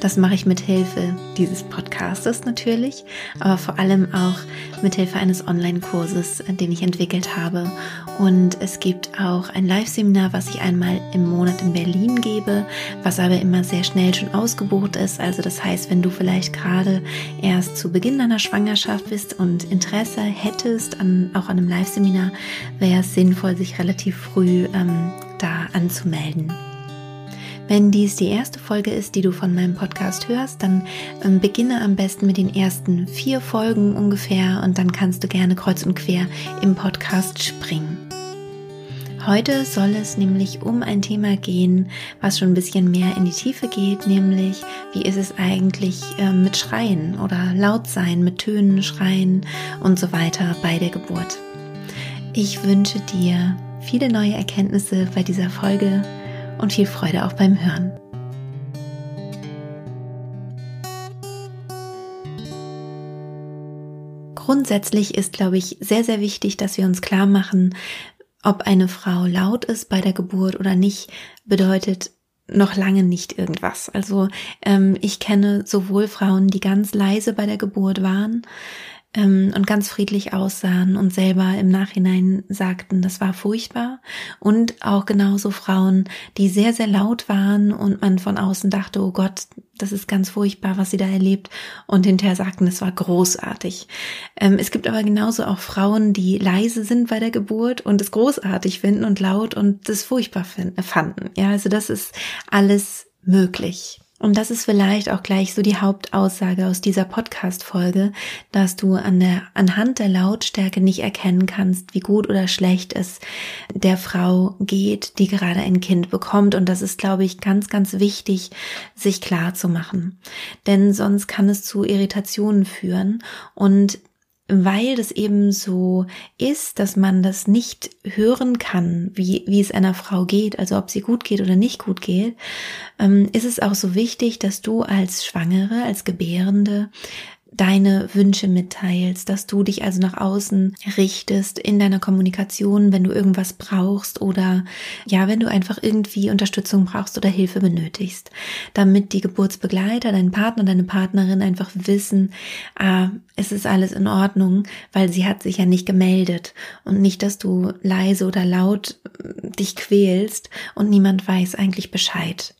Das mache ich mit Hilfe dieses Podcastes natürlich, aber vor allem auch mit Hilfe eines Online-Kurses, den ich entwickelt habe. Und es gibt auch ein Live-Seminar, was ich einmal im Monat in Berlin gebe, was aber immer sehr schnell schon ausgebucht ist. Also das heißt, wenn du vielleicht gerade erst zu Beginn deiner Schwangerschaft bist und Interesse hättest an auch an einem Live-Seminar, wäre es sinnvoll, sich relativ früh ähm, da anzumelden. Wenn dies die erste Folge ist, die du von meinem Podcast hörst, dann ähm, beginne am besten mit den ersten vier Folgen ungefähr und dann kannst du gerne kreuz und quer im Podcast springen. Heute soll es nämlich um ein Thema gehen, was schon ein bisschen mehr in die Tiefe geht, nämlich wie ist es eigentlich äh, mit Schreien oder laut sein, mit Tönen, Schreien und so weiter bei der Geburt. Ich wünsche dir viele neue Erkenntnisse bei dieser Folge und viel Freude auch beim Hören. Grundsätzlich ist, glaube ich, sehr, sehr wichtig, dass wir uns klar machen, ob eine Frau laut ist bei der Geburt oder nicht, bedeutet noch lange nicht irgendwas. Also ähm, ich kenne sowohl Frauen, die ganz leise bei der Geburt waren, ähm, und ganz friedlich aussahen und selber im Nachhinein sagten, das war furchtbar. Und auch genauso Frauen, die sehr, sehr laut waren und man von außen dachte, oh Gott, das ist ganz furchtbar, was sie da erlebt. Und hinterher sagten, es war großartig. Ähm, es gibt aber genauso auch Frauen, die leise sind bei der Geburt und es großartig finden und laut und das furchtbar fanden. Ja, also das ist alles möglich. Und das ist vielleicht auch gleich so die Hauptaussage aus dieser Podcast-Folge, dass du an der, anhand der Lautstärke nicht erkennen kannst, wie gut oder schlecht es der Frau geht, die gerade ein Kind bekommt. Und das ist, glaube ich, ganz, ganz wichtig, sich klar zu machen. Denn sonst kann es zu Irritationen führen und weil das eben so ist, dass man das nicht hören kann, wie, wie es einer Frau geht, also ob sie gut geht oder nicht gut geht, ähm, ist es auch so wichtig, dass du als Schwangere, als Gebärende deine Wünsche mitteilst, dass du dich also nach außen richtest in deiner Kommunikation, wenn du irgendwas brauchst oder ja, wenn du einfach irgendwie Unterstützung brauchst oder Hilfe benötigst, damit die Geburtsbegleiter, dein Partner, deine Partnerin einfach wissen, ah, es ist alles in Ordnung, weil sie hat sich ja nicht gemeldet und nicht, dass du leise oder laut äh, dich quälst und niemand weiß eigentlich Bescheid.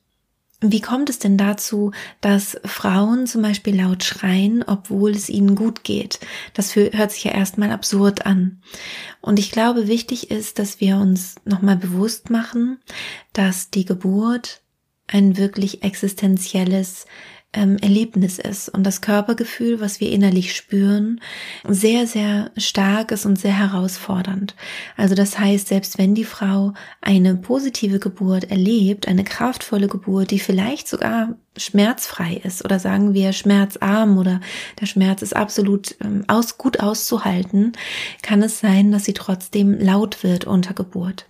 Wie kommt es denn dazu, dass Frauen zum Beispiel laut schreien, obwohl es ihnen gut geht? Das hört sich ja erstmal absurd an. Und ich glaube, wichtig ist, dass wir uns nochmal bewusst machen, dass die Geburt ein wirklich existenzielles ähm, Erlebnis ist und das Körpergefühl, was wir innerlich spüren, sehr, sehr stark ist und sehr herausfordernd. Also das heißt, selbst wenn die Frau eine positive Geburt erlebt, eine kraftvolle Geburt, die vielleicht sogar schmerzfrei ist oder sagen wir schmerzarm oder der Schmerz ist absolut ähm, aus, gut auszuhalten, kann es sein, dass sie trotzdem laut wird unter Geburt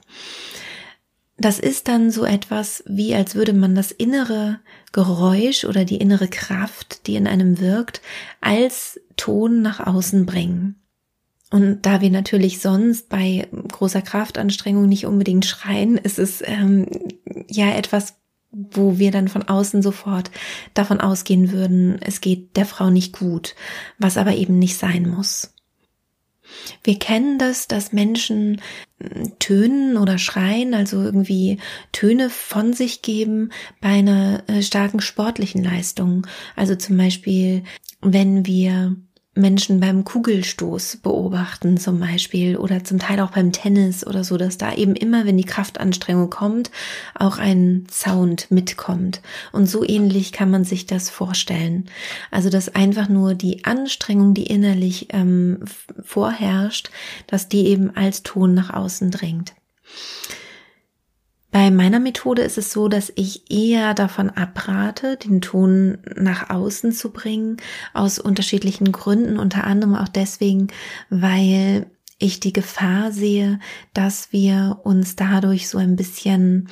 das ist dann so etwas wie, als würde man das innere Geräusch oder die innere Kraft, die in einem wirkt, als Ton nach außen bringen. Und da wir natürlich sonst bei großer Kraftanstrengung nicht unbedingt schreien, ist es ähm, ja etwas, wo wir dann von außen sofort davon ausgehen würden, es geht der Frau nicht gut, was aber eben nicht sein muss. Wir kennen das, dass Menschen hm, tönen oder schreien, also irgendwie Töne von sich geben bei einer äh, starken sportlichen Leistung. Also zum Beispiel, wenn wir Menschen beim Kugelstoß beobachten zum Beispiel oder zum Teil auch beim Tennis oder so, dass da eben immer, wenn die Kraftanstrengung kommt, auch ein Sound mitkommt. Und so ähnlich kann man sich das vorstellen. Also dass einfach nur die Anstrengung, die innerlich ähm, vorherrscht, dass die eben als Ton nach außen dringt. Bei meiner Methode ist es so, dass ich eher davon abrate, den Ton nach außen zu bringen, aus unterschiedlichen Gründen, unter anderem auch deswegen, weil ich die Gefahr sehe, dass wir uns dadurch so ein bisschen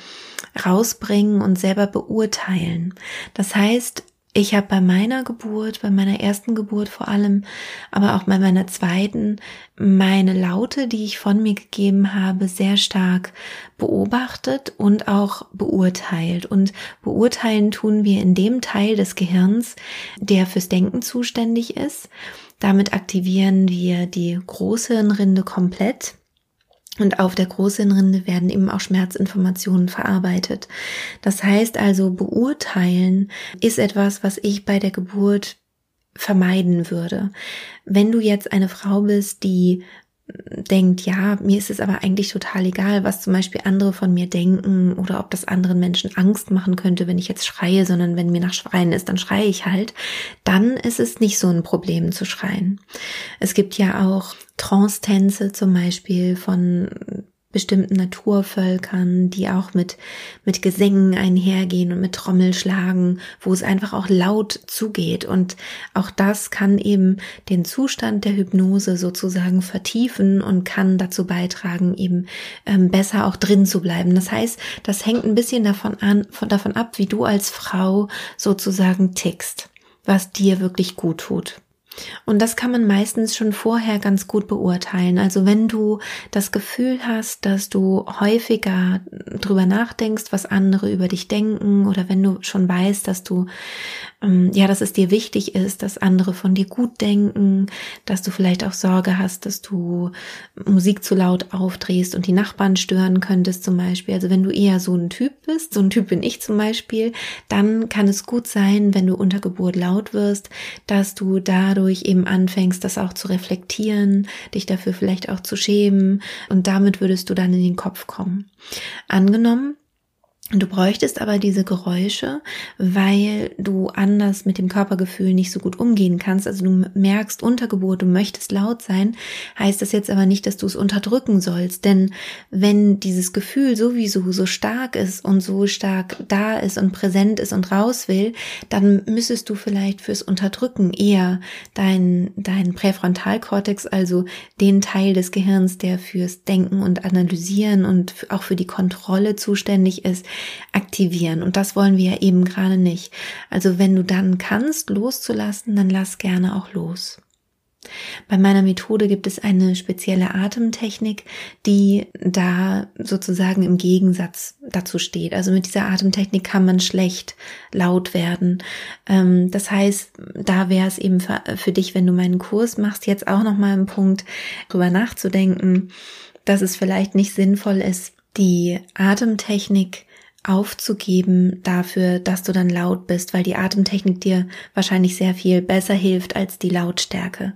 rausbringen und selber beurteilen. Das heißt, ich habe bei meiner Geburt, bei meiner ersten Geburt vor allem, aber auch bei meiner zweiten, meine Laute, die ich von mir gegeben habe, sehr stark beobachtet und auch beurteilt. Und beurteilen tun wir in dem Teil des Gehirns, der fürs Denken zuständig ist. Damit aktivieren wir die Großhirnrinde komplett und auf der Großhirnrinde werden eben auch Schmerzinformationen verarbeitet. Das heißt also, beurteilen ist etwas, was ich bei der Geburt vermeiden würde. Wenn du jetzt eine Frau bist, die denkt, ja, mir ist es aber eigentlich total egal, was zum Beispiel andere von mir denken oder ob das anderen Menschen Angst machen könnte, wenn ich jetzt schreie, sondern wenn mir nach Schreien ist, dann schreie ich halt, dann ist es nicht so ein Problem zu schreien. Es gibt ja auch Trance-Tänze zum Beispiel von bestimmten Naturvölkern, die auch mit, mit Gesängen einhergehen und mit Trommelschlagen, wo es einfach auch laut zugeht. Und auch das kann eben den Zustand der Hypnose sozusagen vertiefen und kann dazu beitragen, eben ähm, besser auch drin zu bleiben. Das heißt, das hängt ein bisschen davon an, von, davon ab, wie du als Frau sozusagen tickst, was dir wirklich gut tut. Und das kann man meistens schon vorher ganz gut beurteilen. Also wenn du das Gefühl hast, dass du häufiger drüber nachdenkst, was andere über dich denken, oder wenn du schon weißt, dass du, ähm, ja, dass es dir wichtig ist, dass andere von dir gut denken, dass du vielleicht auch Sorge hast, dass du Musik zu laut aufdrehst und die Nachbarn stören könntest zum Beispiel. Also wenn du eher so ein Typ bist, so ein Typ bin ich zum Beispiel, dann kann es gut sein, wenn du unter Geburt laut wirst, dass du dadurch dadurch eben anfängst, das auch zu reflektieren, dich dafür vielleicht auch zu schämen und damit würdest du dann in den Kopf kommen. Angenommen, Du bräuchtest aber diese Geräusche, weil du anders mit dem Körpergefühl nicht so gut umgehen kannst. Also du merkst Untergeburt, du möchtest laut sein, heißt das jetzt aber nicht, dass du es unterdrücken sollst. Denn wenn dieses Gefühl sowieso so stark ist und so stark da ist und präsent ist und raus will, dann müsstest du vielleicht fürs Unterdrücken eher dein, dein Präfrontalkortex, also den Teil des Gehirns, der fürs Denken und Analysieren und auch für die Kontrolle zuständig ist, aktivieren. Und das wollen wir ja eben gerade nicht. Also wenn du dann kannst, loszulassen, dann lass gerne auch los. Bei meiner Methode gibt es eine spezielle Atemtechnik, die da sozusagen im Gegensatz dazu steht. Also mit dieser Atemtechnik kann man schlecht laut werden. Ähm, das heißt, da wäre es eben für dich, wenn du meinen Kurs machst, jetzt auch nochmal ein Punkt, drüber nachzudenken, dass es vielleicht nicht sinnvoll ist, die Atemtechnik aufzugeben dafür, dass du dann laut bist, weil die Atemtechnik dir wahrscheinlich sehr viel besser hilft als die Lautstärke.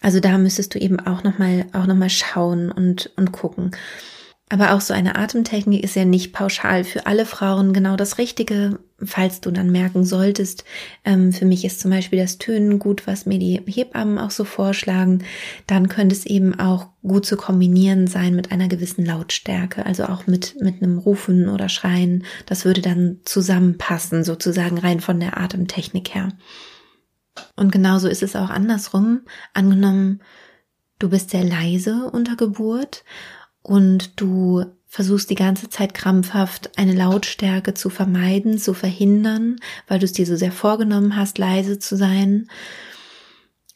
Also da müsstest du eben auch nochmal, auch noch mal schauen und, und gucken. Aber auch so eine Atemtechnik ist ja nicht pauschal für alle Frauen genau das Richtige, falls du dann merken solltest. Ähm, für mich ist zum Beispiel das Tönen gut, was mir die Hebammen auch so vorschlagen. Dann könnte es eben auch gut zu kombinieren sein mit einer gewissen Lautstärke, also auch mit, mit einem Rufen oder Schreien. Das würde dann zusammenpassen, sozusagen rein von der Atemtechnik her. Und genauso ist es auch andersrum. Angenommen, du bist sehr leise unter Geburt und du versuchst die ganze Zeit krampfhaft eine Lautstärke zu vermeiden, zu verhindern, weil du es dir so sehr vorgenommen hast, leise zu sein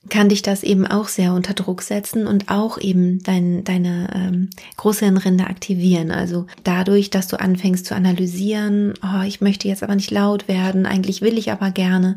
kann dich das eben auch sehr unter Druck setzen und auch eben dein, deine ähm, Großhirnrinde aktivieren. Also dadurch, dass du anfängst zu analysieren, oh, ich möchte jetzt aber nicht laut werden, eigentlich will ich aber gerne,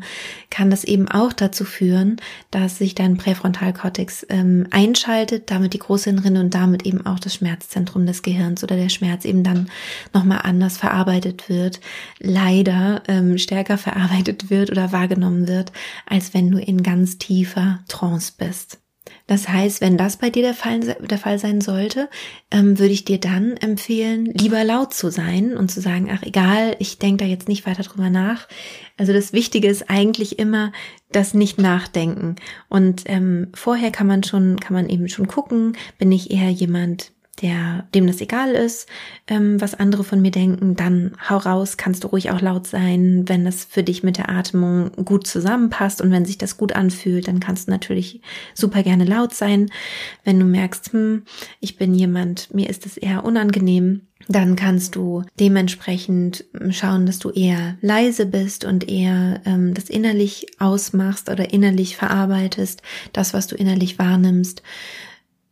kann das eben auch dazu führen, dass sich dein Präfrontalkortex ähm, einschaltet, damit die Großhirnrinde und damit eben auch das Schmerzzentrum des Gehirns oder der Schmerz eben dann nochmal anders verarbeitet wird, leider ähm, stärker verarbeitet wird oder wahrgenommen wird, als wenn du in ganz tiefer Trance bist. Das heißt, wenn das bei dir der Fall, der Fall sein sollte, ähm, würde ich dir dann empfehlen, lieber laut zu sein und zu sagen, ach egal, ich denke da jetzt nicht weiter drüber nach. Also das Wichtige ist eigentlich immer das Nicht-Nachdenken. Und ähm, vorher kann man schon, kann man eben schon gucken, bin ich eher jemand, der, dem das egal ist, ähm, was andere von mir denken, dann hau raus, kannst du ruhig auch laut sein, wenn das für dich mit der Atmung gut zusammenpasst und wenn sich das gut anfühlt, dann kannst du natürlich super gerne laut sein. Wenn du merkst, hm, ich bin jemand, mir ist es eher unangenehm, dann kannst du dementsprechend schauen, dass du eher leise bist und eher ähm, das innerlich ausmachst oder innerlich verarbeitest, das, was du innerlich wahrnimmst.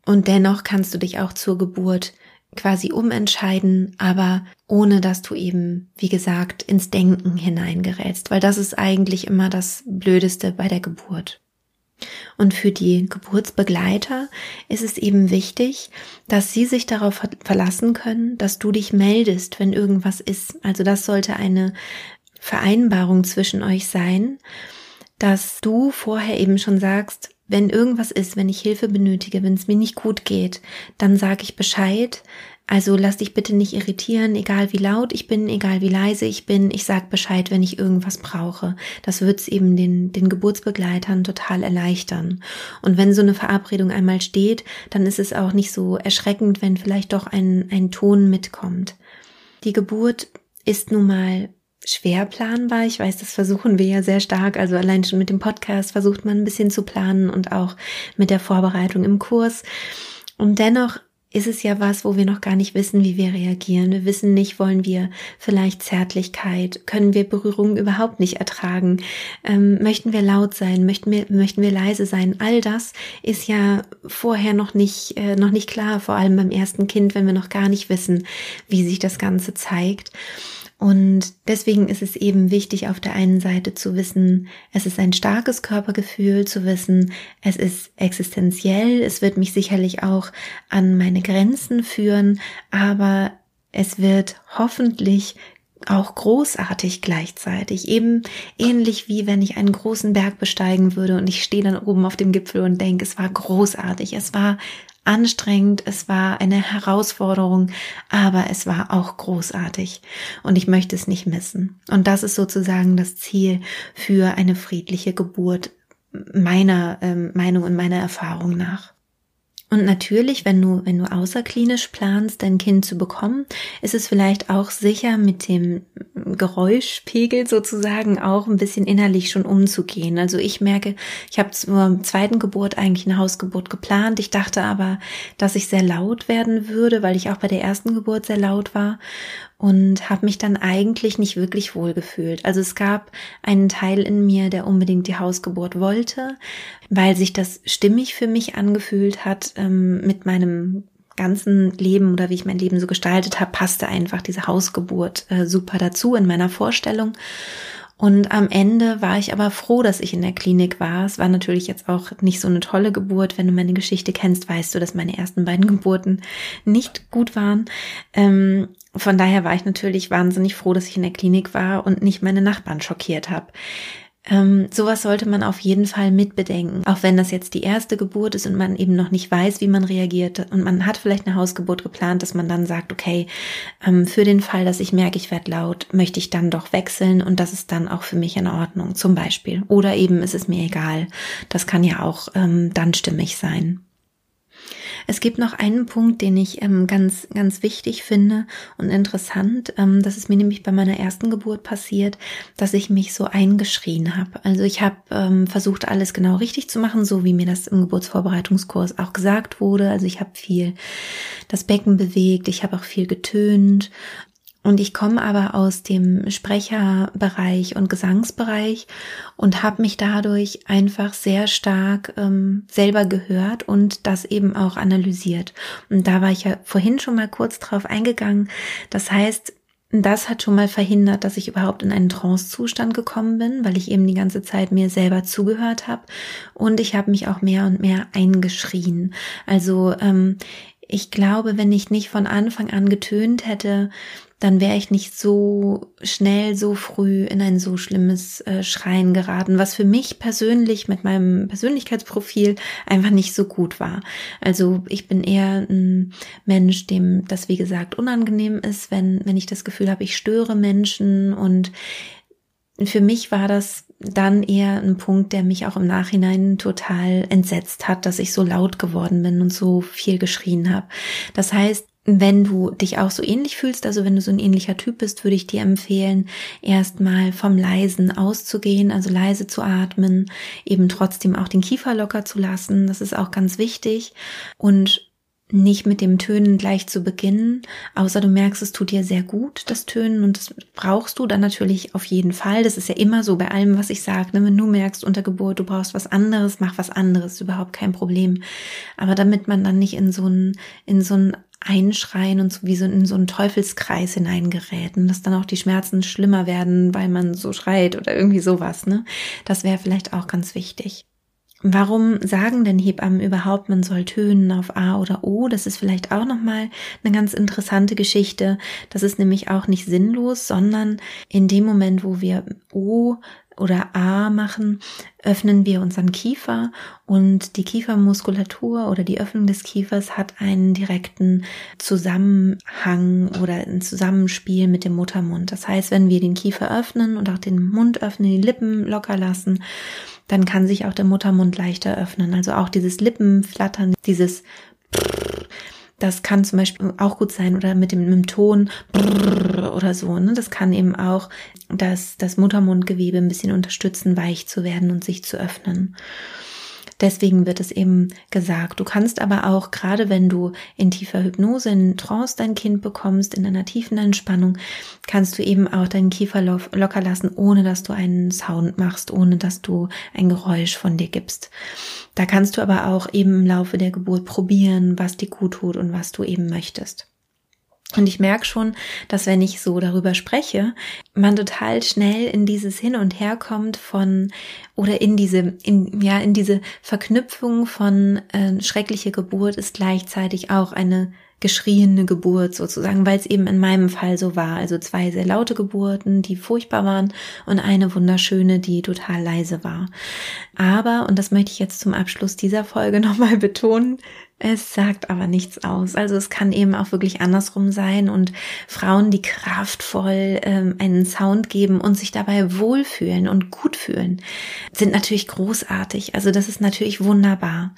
Und dennoch kannst du dich auch zur Geburt quasi umentscheiden, aber ohne dass du eben, wie gesagt, ins Denken hineingerätst, weil das ist eigentlich immer das Blödeste bei der Geburt. Und für die Geburtsbegleiter ist es eben wichtig, dass sie sich darauf verlassen können, dass du dich meldest, wenn irgendwas ist. Also das sollte eine Vereinbarung zwischen euch sein, dass du vorher eben schon sagst, wenn irgendwas ist, wenn ich Hilfe benötige, wenn es mir nicht gut geht, dann sage ich Bescheid. Also lass dich bitte nicht irritieren, egal wie laut ich bin, egal wie leise ich bin. Ich sag Bescheid, wenn ich irgendwas brauche. Das wird's eben den, den Geburtsbegleitern total erleichtern. Und wenn so eine Verabredung einmal steht, dann ist es auch nicht so erschreckend, wenn vielleicht doch ein, ein Ton mitkommt. Die Geburt ist nun mal schwer planbar. Ich weiß, das versuchen wir ja sehr stark. Also allein schon mit dem Podcast versucht man ein bisschen zu planen und auch mit der Vorbereitung im Kurs. Und dennoch ist es ja was, wo wir noch gar nicht wissen, wie wir reagieren. Wir wissen nicht, wollen wir vielleicht Zärtlichkeit, können wir Berührungen überhaupt nicht ertragen, ähm, möchten wir laut sein, möchten wir, möchten wir leise sein. All das ist ja vorher noch nicht, äh, noch nicht klar, vor allem beim ersten Kind, wenn wir noch gar nicht wissen, wie sich das Ganze zeigt. Und deswegen ist es eben wichtig, auf der einen Seite zu wissen, es ist ein starkes Körpergefühl, zu wissen, es ist existenziell, es wird mich sicherlich auch an meine Grenzen führen, aber es wird hoffentlich auch großartig gleichzeitig, eben ähnlich wie wenn ich einen großen Berg besteigen würde und ich stehe dann oben auf dem Gipfel und denke, es war großartig, es war anstrengend, es war eine Herausforderung, aber es war auch großartig und ich möchte es nicht missen. Und das ist sozusagen das Ziel für eine friedliche Geburt meiner ähm, Meinung und meiner Erfahrung nach. Und natürlich, wenn du, wenn du außerklinisch planst, dein Kind zu bekommen, ist es vielleicht auch sicher, mit dem Geräuschpegel sozusagen auch ein bisschen innerlich schon umzugehen. Also ich merke, ich habe zur zweiten Geburt eigentlich eine Hausgeburt geplant. Ich dachte aber, dass ich sehr laut werden würde, weil ich auch bei der ersten Geburt sehr laut war und habe mich dann eigentlich nicht wirklich wohl gefühlt. Also es gab einen Teil in mir, der unbedingt die Hausgeburt wollte, weil sich das stimmig für mich angefühlt hat ähm, mit meinem ganzen Leben oder wie ich mein Leben so gestaltet habe, passte einfach diese Hausgeburt äh, super dazu in meiner Vorstellung. Und am Ende war ich aber froh, dass ich in der Klinik war. Es war natürlich jetzt auch nicht so eine tolle Geburt. Wenn du meine Geschichte kennst, weißt du, dass meine ersten beiden Geburten nicht gut waren. Ähm, von daher war ich natürlich wahnsinnig froh, dass ich in der Klinik war und nicht meine Nachbarn schockiert habe. Ähm, sowas sollte man auf jeden Fall mitbedenken. Auch wenn das jetzt die erste Geburt ist und man eben noch nicht weiß, wie man reagiert und man hat vielleicht eine Hausgeburt geplant, dass man dann sagt, okay, ähm, für den Fall, dass ich merke, ich werde laut, möchte ich dann doch wechseln und das ist dann auch für mich in Ordnung, zum Beispiel. Oder eben ist es mir egal. Das kann ja auch ähm, dann stimmig sein. Es gibt noch einen Punkt, den ich ähm, ganz, ganz wichtig finde und interessant. Ähm, das ist mir nämlich bei meiner ersten Geburt passiert, dass ich mich so eingeschrien habe. Also ich habe ähm, versucht, alles genau richtig zu machen, so wie mir das im Geburtsvorbereitungskurs auch gesagt wurde. Also ich habe viel das Becken bewegt, ich habe auch viel getönt und ich komme aber aus dem Sprecherbereich und Gesangsbereich und habe mich dadurch einfach sehr stark ähm, selber gehört und das eben auch analysiert. Und da war ich ja vorhin schon mal kurz drauf eingegangen. Das heißt, das hat schon mal verhindert, dass ich überhaupt in einen Trance-Zustand gekommen bin, weil ich eben die ganze Zeit mir selber zugehört habe. Und ich habe mich auch mehr und mehr eingeschrien. Also ähm, ich glaube, wenn ich nicht von Anfang an getönt hätte, dann wäre ich nicht so schnell, so früh in ein so schlimmes äh, Schreien geraten, was für mich persönlich mit meinem Persönlichkeitsprofil einfach nicht so gut war. Also ich bin eher ein Mensch, dem das wie gesagt unangenehm ist, wenn wenn ich das Gefühl habe, ich störe Menschen und für mich war das dann eher ein Punkt, der mich auch im Nachhinein total entsetzt hat, dass ich so laut geworden bin und so viel geschrien habe. Das heißt, wenn du dich auch so ähnlich fühlst, also wenn du so ein ähnlicher Typ bist, würde ich dir empfehlen, erstmal vom Leisen auszugehen, also leise zu atmen, eben trotzdem auch den Kiefer locker zu lassen. Das ist auch ganz wichtig. Und nicht mit dem Tönen gleich zu beginnen, außer du merkst, es tut dir sehr gut, das Tönen, und das brauchst du dann natürlich auf jeden Fall. Das ist ja immer so bei allem, was ich sage. Ne? Wenn du merkst unter Geburt, du brauchst was anderes, mach was anderes, überhaupt kein Problem. Aber damit man dann nicht in so ein, in so ein Einschreien und so wie so in so einen Teufelskreis hineingerät und dass dann auch die Schmerzen schlimmer werden, weil man so schreit oder irgendwie sowas, ne? Das wäre vielleicht auch ganz wichtig. Warum sagen denn Hebammen überhaupt, man soll tönen auf A oder O? Das ist vielleicht auch nochmal eine ganz interessante Geschichte. Das ist nämlich auch nicht sinnlos, sondern in dem Moment, wo wir O oder A machen, öffnen wir unseren Kiefer und die Kiefermuskulatur oder die Öffnung des Kiefers hat einen direkten Zusammenhang oder ein Zusammenspiel mit dem Muttermund. Das heißt, wenn wir den Kiefer öffnen und auch den Mund öffnen, die Lippen locker lassen, dann kann sich auch der Muttermund leichter öffnen. Also auch dieses Lippenflattern, dieses das kann zum Beispiel auch gut sein oder mit dem, mit dem Ton oder so. Ne? Das kann eben auch das, das Muttermundgewebe ein bisschen unterstützen, weich zu werden und sich zu öffnen. Deswegen wird es eben gesagt. Du kannst aber auch, gerade wenn du in tiefer Hypnose, in Trance dein Kind bekommst, in einer tiefen Entspannung, kannst du eben auch deinen Kiefer locker lassen, ohne dass du einen Sound machst, ohne dass du ein Geräusch von dir gibst. Da kannst du aber auch eben im Laufe der Geburt probieren, was dir gut tut und was du eben möchtest. Und ich merke schon, dass wenn ich so darüber spreche, man total schnell in dieses Hin und Her kommt von oder in diese in ja in diese Verknüpfung von äh, schreckliche Geburt ist gleichzeitig auch eine geschriene Geburt sozusagen, weil es eben in meinem Fall so war. Also zwei sehr laute Geburten, die furchtbar waren und eine wunderschöne, die total leise war. Aber, und das möchte ich jetzt zum Abschluss dieser Folge nochmal betonen, es sagt aber nichts aus. Also es kann eben auch wirklich andersrum sein und Frauen, die kraftvoll ähm, einen Sound geben und sich dabei wohlfühlen und gut fühlen, sind natürlich großartig. Also das ist natürlich wunderbar.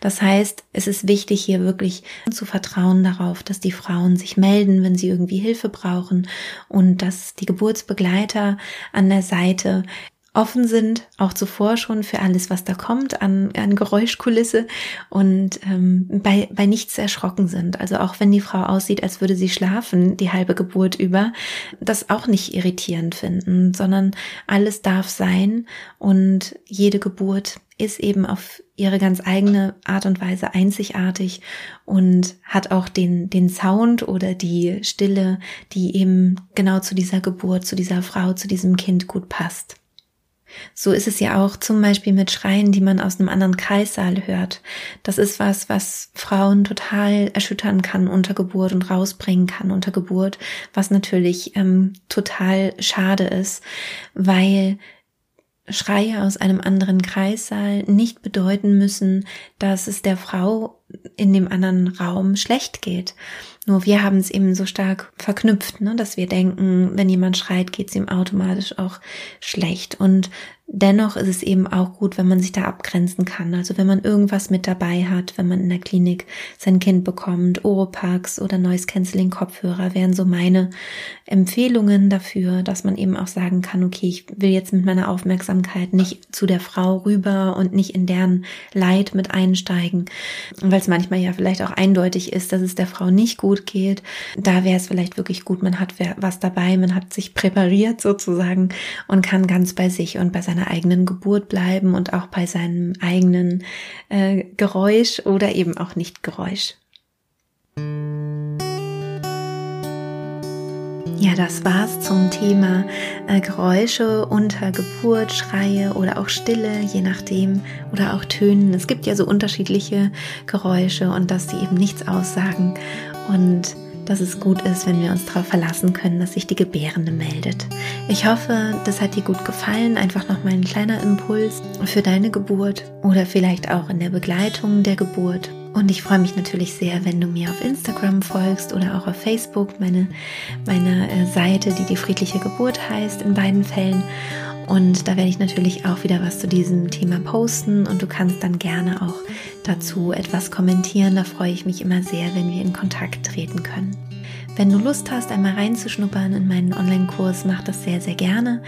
Das heißt, es ist wichtig hier wirklich zu vertrauen darauf, dass die Frauen sich melden, wenn sie irgendwie Hilfe brauchen und dass die Geburtsbegleiter an der Seite offen sind, auch zuvor schon für alles, was da kommt an, an Geräuschkulisse und ähm, bei, bei nichts erschrocken sind. Also auch wenn die Frau aussieht, als würde sie schlafen, die halbe Geburt über, das auch nicht irritierend finden, sondern alles darf sein und jede Geburt ist eben auf ihre ganz eigene Art und Weise einzigartig und hat auch den, den Sound oder die Stille, die eben genau zu dieser Geburt, zu dieser Frau, zu diesem Kind gut passt. So ist es ja auch zum Beispiel mit Schreien, die man aus einem anderen Kreissaal hört. Das ist was, was Frauen total erschüttern kann unter Geburt und rausbringen kann unter Geburt, was natürlich ähm, total schade ist, weil Schreie aus einem anderen Kreissaal nicht bedeuten müssen, dass es der Frau in dem anderen Raum schlecht geht. Nur wir haben es eben so stark verknüpft, ne, dass wir denken, wenn jemand schreit, geht es ihm automatisch auch schlecht. Und Dennoch ist es eben auch gut, wenn man sich da abgrenzen kann. Also wenn man irgendwas mit dabei hat, wenn man in der Klinik sein Kind bekommt, Oropax oder Noise Cancelling Kopfhörer wären so meine Empfehlungen dafür, dass man eben auch sagen kann, okay, ich will jetzt mit meiner Aufmerksamkeit nicht zu der Frau rüber und nicht in deren Leid mit einsteigen, weil es manchmal ja vielleicht auch eindeutig ist, dass es der Frau nicht gut geht. Da wäre es vielleicht wirklich gut, man hat was dabei, man hat sich präpariert sozusagen und kann ganz bei sich und bei seiner seiner eigenen Geburt bleiben und auch bei seinem eigenen äh, Geräusch oder eben auch nicht Geräusch. Ja, das war's zum Thema äh, Geräusche unter Geburt, Schreie oder auch Stille, je nachdem, oder auch Tönen. Es gibt ja so unterschiedliche Geräusche und dass sie eben nichts aussagen. Und dass es gut ist, wenn wir uns darauf verlassen können, dass sich die Gebärende meldet. Ich hoffe, das hat dir gut gefallen. Einfach nochmal ein kleiner Impuls für deine Geburt oder vielleicht auch in der Begleitung der Geburt. Und ich freue mich natürlich sehr, wenn du mir auf Instagram folgst oder auch auf Facebook, meine, meine äh, Seite, die die friedliche Geburt heißt, in beiden Fällen. Und da werde ich natürlich auch wieder was zu diesem Thema posten und du kannst dann gerne auch dazu etwas kommentieren. Da freue ich mich immer sehr, wenn wir in Kontakt treten können. Wenn du Lust hast, einmal reinzuschnuppern in meinen Online-Kurs, mach das sehr, sehr gerne.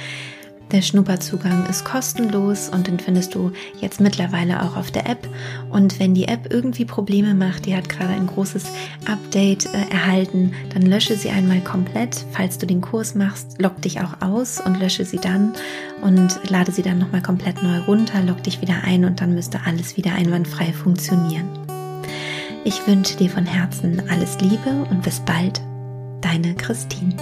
Der Schnupperzugang ist kostenlos und den findest du jetzt mittlerweile auch auf der App. Und wenn die App irgendwie Probleme macht, die hat gerade ein großes Update äh, erhalten, dann lösche sie einmal komplett. Falls du den Kurs machst, log dich auch aus und lösche sie dann und lade sie dann nochmal komplett neu runter, log dich wieder ein und dann müsste alles wieder einwandfrei funktionieren. Ich wünsche dir von Herzen alles Liebe und bis bald, deine Christine.